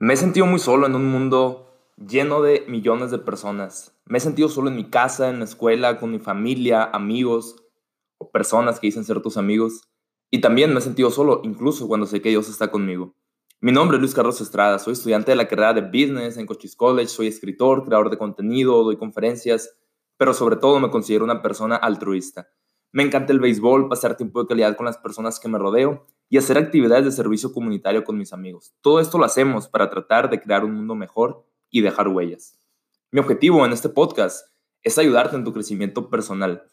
Me he sentido muy solo en un mundo lleno de millones de personas. Me he sentido solo en mi casa, en la escuela, con mi familia, amigos o personas que dicen ser tus amigos. Y también me he sentido solo, incluso cuando sé que Dios está conmigo. Mi nombre es Luis Carlos Estrada, soy estudiante de la carrera de Business en Cochise College, soy escritor, creador de contenido, doy conferencias, pero sobre todo me considero una persona altruista. Me encanta el béisbol, pasar tiempo de calidad con las personas que me rodeo y hacer actividades de servicio comunitario con mis amigos. Todo esto lo hacemos para tratar de crear un mundo mejor y dejar huellas. Mi objetivo en este podcast es ayudarte en tu crecimiento personal.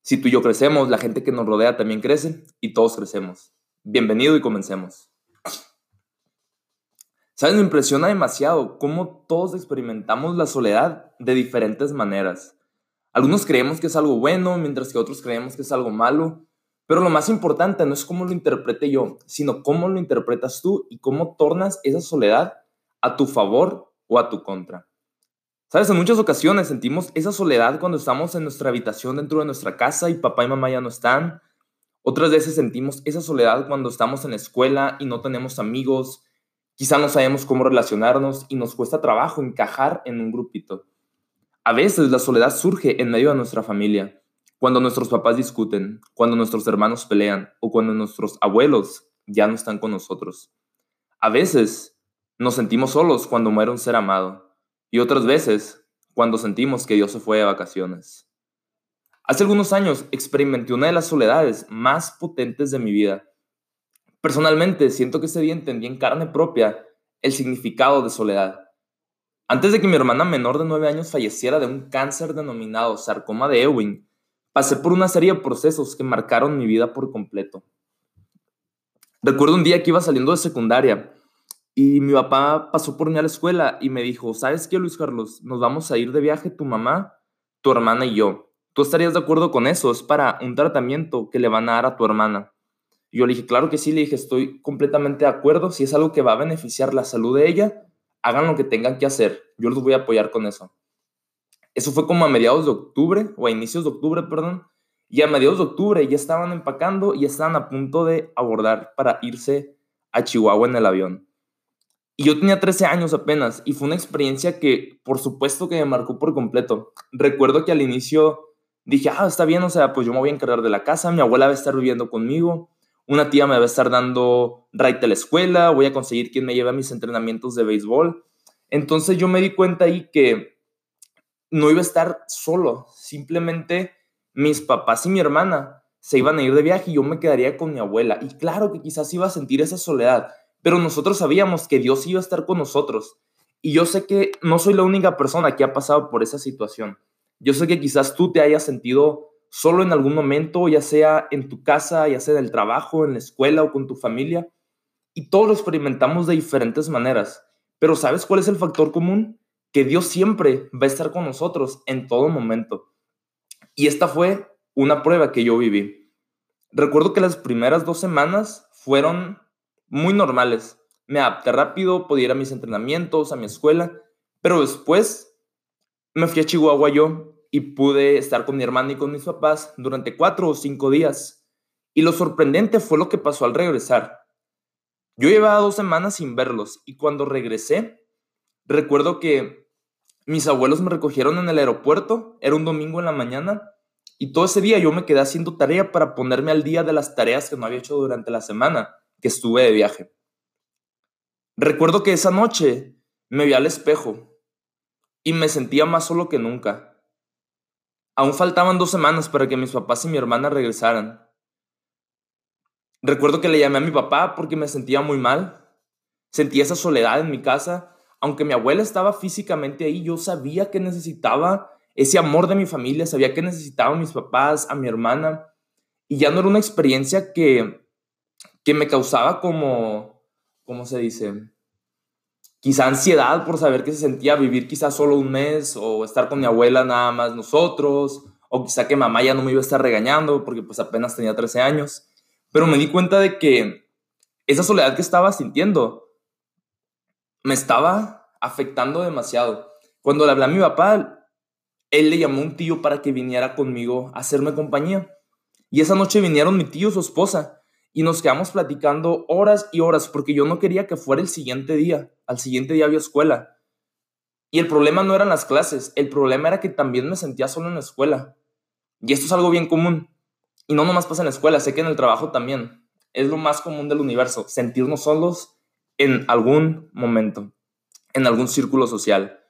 Si tú y yo crecemos, la gente que nos rodea también crece y todos crecemos. Bienvenido y comencemos. ¿Sabes? Me impresiona demasiado cómo todos experimentamos la soledad de diferentes maneras. Algunos creemos que es algo bueno, mientras que otros creemos que es algo malo. Pero lo más importante no es cómo lo interprete yo, sino cómo lo interpretas tú y cómo tornas esa soledad a tu favor o a tu contra. Sabes, en muchas ocasiones sentimos esa soledad cuando estamos en nuestra habitación dentro de nuestra casa y papá y mamá ya no están. Otras veces sentimos esa soledad cuando estamos en la escuela y no tenemos amigos. Quizá no sabemos cómo relacionarnos y nos cuesta trabajo encajar en un grupito. A veces la soledad surge en medio de nuestra familia, cuando nuestros papás discuten, cuando nuestros hermanos pelean o cuando nuestros abuelos ya no están con nosotros. A veces nos sentimos solos cuando muere un ser amado y otras veces cuando sentimos que Dios se fue de vacaciones. Hace algunos años experimenté una de las soledades más potentes de mi vida. Personalmente siento que ese día entendí en carne propia el significado de soledad. Antes de que mi hermana menor de 9 años falleciera de un cáncer denominado sarcoma de Ewing, pasé por una serie de procesos que marcaron mi vida por completo. Recuerdo un día que iba saliendo de secundaria y mi papá pasó por mí a la escuela y me dijo, ¿sabes qué, Luis Carlos? Nos vamos a ir de viaje tu mamá, tu hermana y yo. ¿Tú estarías de acuerdo con eso? Es para un tratamiento que le van a dar a tu hermana. Yo le dije, claro que sí, le dije, estoy completamente de acuerdo. Si es algo que va a beneficiar la salud de ella, hagan lo que tengan que hacer, yo los voy a apoyar con eso. Eso fue como a mediados de octubre, o a inicios de octubre, perdón, y a mediados de octubre ya estaban empacando y estaban a punto de abordar para irse a Chihuahua en el avión. Y yo tenía 13 años apenas y fue una experiencia que por supuesto que me marcó por completo. Recuerdo que al inicio dije, ah, está bien, o sea, pues yo me voy a encargar de la casa, mi abuela va a estar viviendo conmigo, una tía me va a estar dando ride a la escuela, voy a conseguir quien me lleve a mis entrenamientos de béisbol. Entonces yo me di cuenta ahí que no iba a estar solo, simplemente mis papás y mi hermana se iban a ir de viaje y yo me quedaría con mi abuela. Y claro que quizás iba a sentir esa soledad, pero nosotros sabíamos que Dios iba a estar con nosotros. Y yo sé que no soy la única persona que ha pasado por esa situación. Yo sé que quizás tú te hayas sentido solo en algún momento, ya sea en tu casa, ya sea en el trabajo, en la escuela o con tu familia. Y todos lo experimentamos de diferentes maneras. Pero ¿sabes cuál es el factor común? Que Dios siempre va a estar con nosotros en todo momento. Y esta fue una prueba que yo viví. Recuerdo que las primeras dos semanas fueron muy normales. Me adapté rápido, podía ir a mis entrenamientos, a mi escuela, pero después me fui a Chihuahua yo y pude estar con mi hermana y con mis papás durante cuatro o cinco días. Y lo sorprendente fue lo que pasó al regresar. Yo llevaba dos semanas sin verlos y cuando regresé, recuerdo que mis abuelos me recogieron en el aeropuerto, era un domingo en la mañana, y todo ese día yo me quedé haciendo tarea para ponerme al día de las tareas que no había hecho durante la semana que estuve de viaje. Recuerdo que esa noche me vi al espejo y me sentía más solo que nunca. Aún faltaban dos semanas para que mis papás y mi hermana regresaran. Recuerdo que le llamé a mi papá porque me sentía muy mal. Sentía esa soledad en mi casa. Aunque mi abuela estaba físicamente ahí, yo sabía que necesitaba ese amor de mi familia, sabía que necesitaba a mis papás, a mi hermana. Y ya no era una experiencia que, que me causaba como, ¿cómo se dice? quizá ansiedad por saber que se sentía vivir quizá solo un mes o estar con mi abuela nada más nosotros, o quizá que mamá ya no me iba a estar regañando porque pues apenas tenía 13 años. Pero me di cuenta de que esa soledad que estaba sintiendo me estaba afectando demasiado. Cuando le hablé a mi papá, él le llamó a un tío para que viniera conmigo a hacerme compañía. Y esa noche vinieron mi tío y su esposa. y nos quedamos platicando horas y horas porque yo no quería que fuera el siguiente día. Al siguiente día había escuela. Y el problema no eran las clases, el problema era que también me sentía solo en la escuela. Y esto es algo bien común. Y no nomás pasa en la escuela, sé que en el trabajo también. Es lo más común del universo, sentirnos solos en algún momento, en algún círculo social.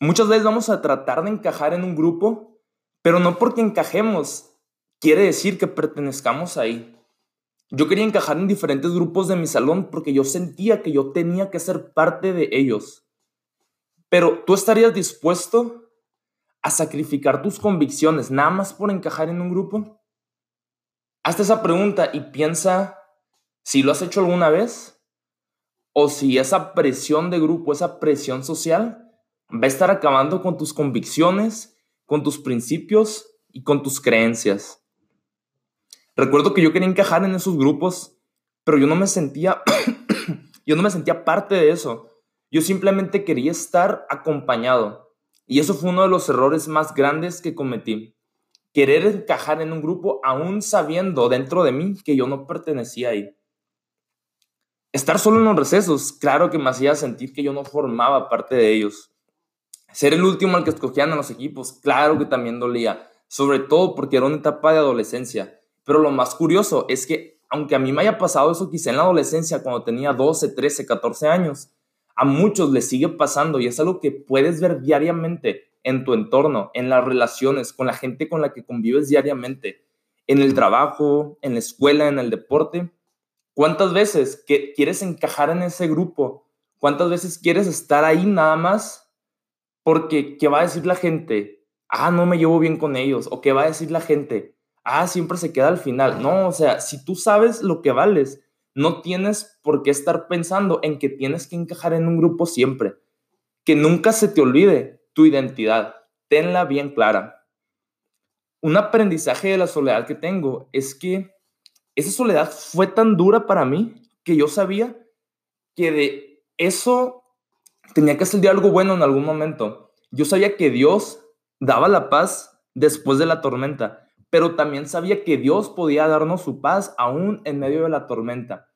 Muchas veces vamos a tratar de encajar en un grupo, pero no porque encajemos quiere decir que pertenezcamos ahí. Yo quería encajar en diferentes grupos de mi salón porque yo sentía que yo tenía que ser parte de ellos. Pero tú estarías dispuesto a sacrificar tus convicciones nada más por encajar en un grupo? Hazte esa pregunta y piensa si lo has hecho alguna vez o si esa presión de grupo, esa presión social va a estar acabando con tus convicciones, con tus principios y con tus creencias. Recuerdo que yo quería encajar en esos grupos, pero yo no me sentía, yo no me sentía parte de eso. Yo simplemente quería estar acompañado. Y eso fue uno de los errores más grandes que cometí. Querer encajar en un grupo aún sabiendo dentro de mí que yo no pertenecía ahí. Estar solo en los recesos, claro que me hacía sentir que yo no formaba parte de ellos. Ser el último al que escogían a los equipos, claro que también dolía, sobre todo porque era una etapa de adolescencia. Pero lo más curioso es que, aunque a mí me haya pasado eso quizá en la adolescencia, cuando tenía 12, 13, 14 años, a muchos les sigue pasando y es algo que puedes ver diariamente en tu entorno, en las relaciones, con la gente con la que convives diariamente, en el trabajo, en la escuela, en el deporte. ¿Cuántas veces que quieres encajar en ese grupo? ¿Cuántas veces quieres estar ahí nada más? Porque, ¿qué va a decir la gente? Ah, no me llevo bien con ellos. ¿O qué va a decir la gente? Ah, siempre se queda al final. No, o sea, si tú sabes lo que vales, no tienes por qué estar pensando en que tienes que encajar en un grupo siempre. Que nunca se te olvide tu identidad. Tenla bien clara. Un aprendizaje de la soledad que tengo es que esa soledad fue tan dura para mí que yo sabía que de eso tenía que salir algo bueno en algún momento. Yo sabía que Dios daba la paz después de la tormenta pero también sabía que Dios podía darnos su paz aún en medio de la tormenta.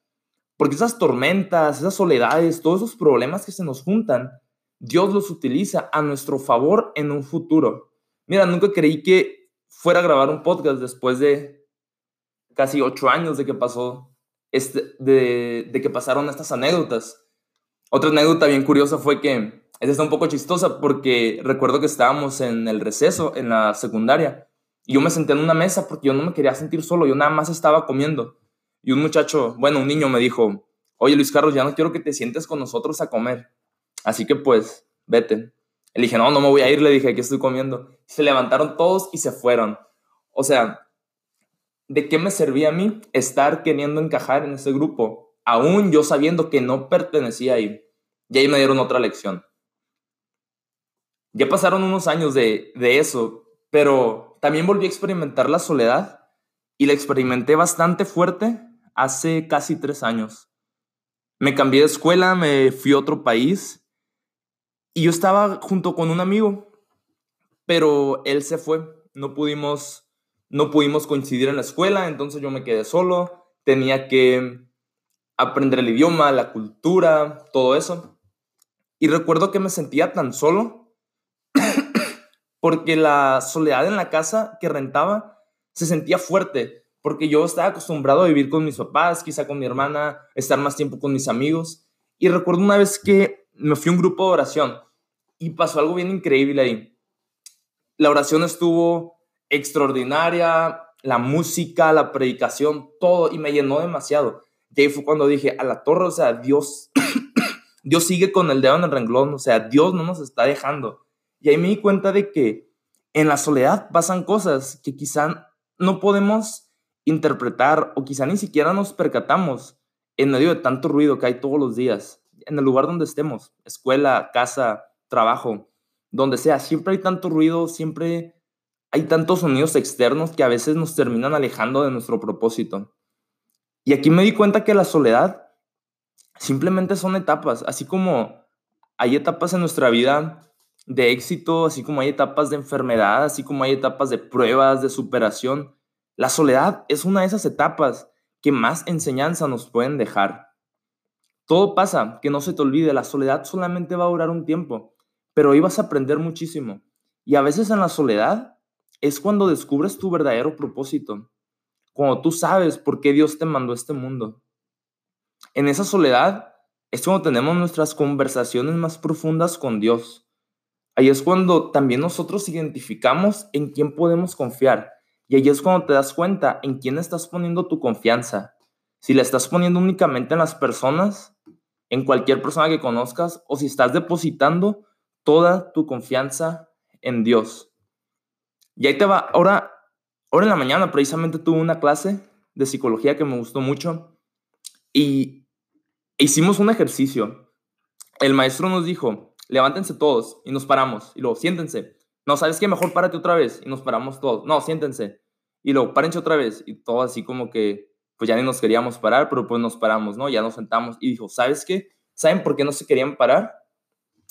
Porque esas tormentas, esas soledades, todos esos problemas que se nos juntan, Dios los utiliza a nuestro favor en un futuro. Mira, nunca creí que fuera a grabar un podcast después de casi ocho años de que pasó, este, de, de que pasaron estas anécdotas. Otra anécdota bien curiosa fue que, esta está un poco chistosa porque recuerdo que estábamos en el receso en la secundaria y yo me senté en una mesa porque yo no me quería sentir solo, yo nada más estaba comiendo. Y un muchacho, bueno, un niño me dijo, oye Luis Carlos, ya no quiero que te sientes con nosotros a comer. Así que pues, vete. Le dije, no, no me voy a ir, le dije, aquí estoy comiendo. Se levantaron todos y se fueron. O sea, ¿de qué me servía a mí estar queriendo encajar en ese grupo? Aún yo sabiendo que no pertenecía ahí. Y ahí me dieron otra lección. Ya pasaron unos años de, de eso, pero también volví a experimentar la soledad y la experimenté bastante fuerte hace casi tres años. Me cambié de escuela, me fui a otro país y yo estaba junto con un amigo, pero él se fue. No pudimos, no pudimos coincidir en la escuela, entonces yo me quedé solo. Tenía que aprender el idioma, la cultura, todo eso. Y recuerdo que me sentía tan solo porque la soledad en la casa que rentaba se sentía fuerte, porque yo estaba acostumbrado a vivir con mis papás, quizá con mi hermana, estar más tiempo con mis amigos. Y recuerdo una vez que me fui a un grupo de oración y pasó algo bien increíble ahí. La oración estuvo extraordinaria, la música, la predicación, todo, y me llenó demasiado. Y ahí fue cuando dije, a la torre, o sea, Dios, Dios sigue con el dedo en el renglón, o sea, Dios no nos está dejando. Y ahí me di cuenta de que en la soledad pasan cosas que quizá no podemos interpretar o quizá ni siquiera nos percatamos en medio de tanto ruido que hay todos los días, en el lugar donde estemos, escuela, casa, trabajo, donde sea, siempre hay tanto ruido, siempre hay tantos sonidos externos que a veces nos terminan alejando de nuestro propósito. Y aquí me di cuenta que la soledad simplemente son etapas, así como hay etapas en nuestra vida de éxito, así como hay etapas de enfermedad, así como hay etapas de pruebas, de superación. La soledad es una de esas etapas que más enseñanza nos pueden dejar. Todo pasa, que no se te olvide, la soledad solamente va a durar un tiempo, pero hoy vas a aprender muchísimo. Y a veces en la soledad es cuando descubres tu verdadero propósito, cuando tú sabes por qué Dios te mandó a este mundo. En esa soledad es cuando tenemos nuestras conversaciones más profundas con Dios. Ahí es cuando también nosotros identificamos en quién podemos confiar. Y ahí es cuando te das cuenta en quién estás poniendo tu confianza. Si la estás poniendo únicamente en las personas, en cualquier persona que conozcas, o si estás depositando toda tu confianza en Dios. Y ahí te va. Ahora, ahora en la mañana precisamente tuve una clase de psicología que me gustó mucho y hicimos un ejercicio. El maestro nos dijo, levántense todos y nos paramos. Y luego, siéntense. No, ¿sabes qué? Mejor párate otra vez y nos paramos todos. No, siéntense. Y luego, párense otra vez. Y todo así como que, pues ya ni nos queríamos parar, pero pues nos paramos, ¿no? Ya nos sentamos. Y dijo, ¿sabes qué? ¿Saben por qué no se querían parar?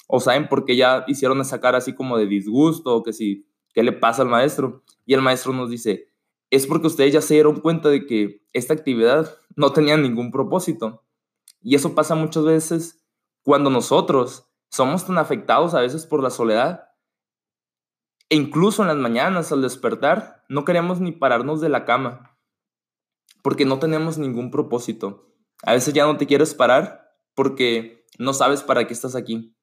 ¿O saben por qué ya hicieron esa cara así como de disgusto? O que si, ¿qué le pasa al maestro? Y el maestro nos dice, es porque ustedes ya se dieron cuenta de que esta actividad no tenía ningún propósito. Y eso pasa muchas veces cuando nosotros somos tan afectados a veces por la soledad. E incluso en las mañanas al despertar no queremos ni pararnos de la cama porque no tenemos ningún propósito. A veces ya no te quieres parar porque no sabes para qué estás aquí.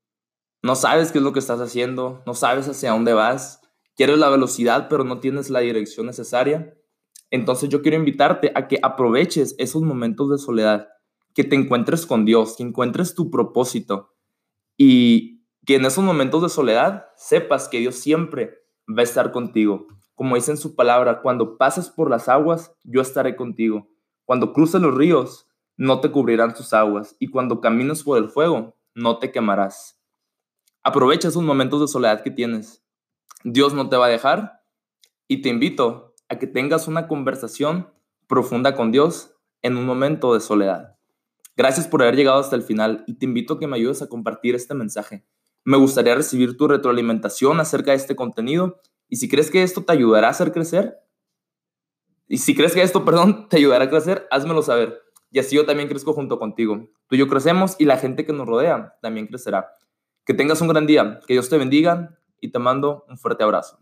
No sabes qué es lo que estás haciendo, no sabes hacia dónde vas. Quieres la velocidad, pero no tienes la dirección necesaria. Entonces yo quiero invitarte a que aproveches esos momentos de soledad, que te encuentres con Dios, que encuentres tu propósito y que en esos momentos de soledad sepas que Dios siempre va a estar contigo. Como dice en su palabra, cuando pases por las aguas, yo estaré contigo. Cuando cruces los ríos, no te cubrirán tus aguas. Y cuando camines por el fuego, no te quemarás. Aprovecha esos momentos de soledad que tienes. Dios no te va a dejar y te invito a que tengas una conversación profunda con Dios en un momento de soledad. Gracias por haber llegado hasta el final y te invito a que me ayudes a compartir este mensaje. Me gustaría recibir tu retroalimentación acerca de este contenido y si crees que esto te ayudará a hacer crecer, y si crees que esto, perdón, te ayudará a crecer, házmelo saber. Y así yo también crezco junto contigo. Tú y yo crecemos y la gente que nos rodea también crecerá. Que tengas un gran día, que Dios te bendiga y te mando un fuerte abrazo.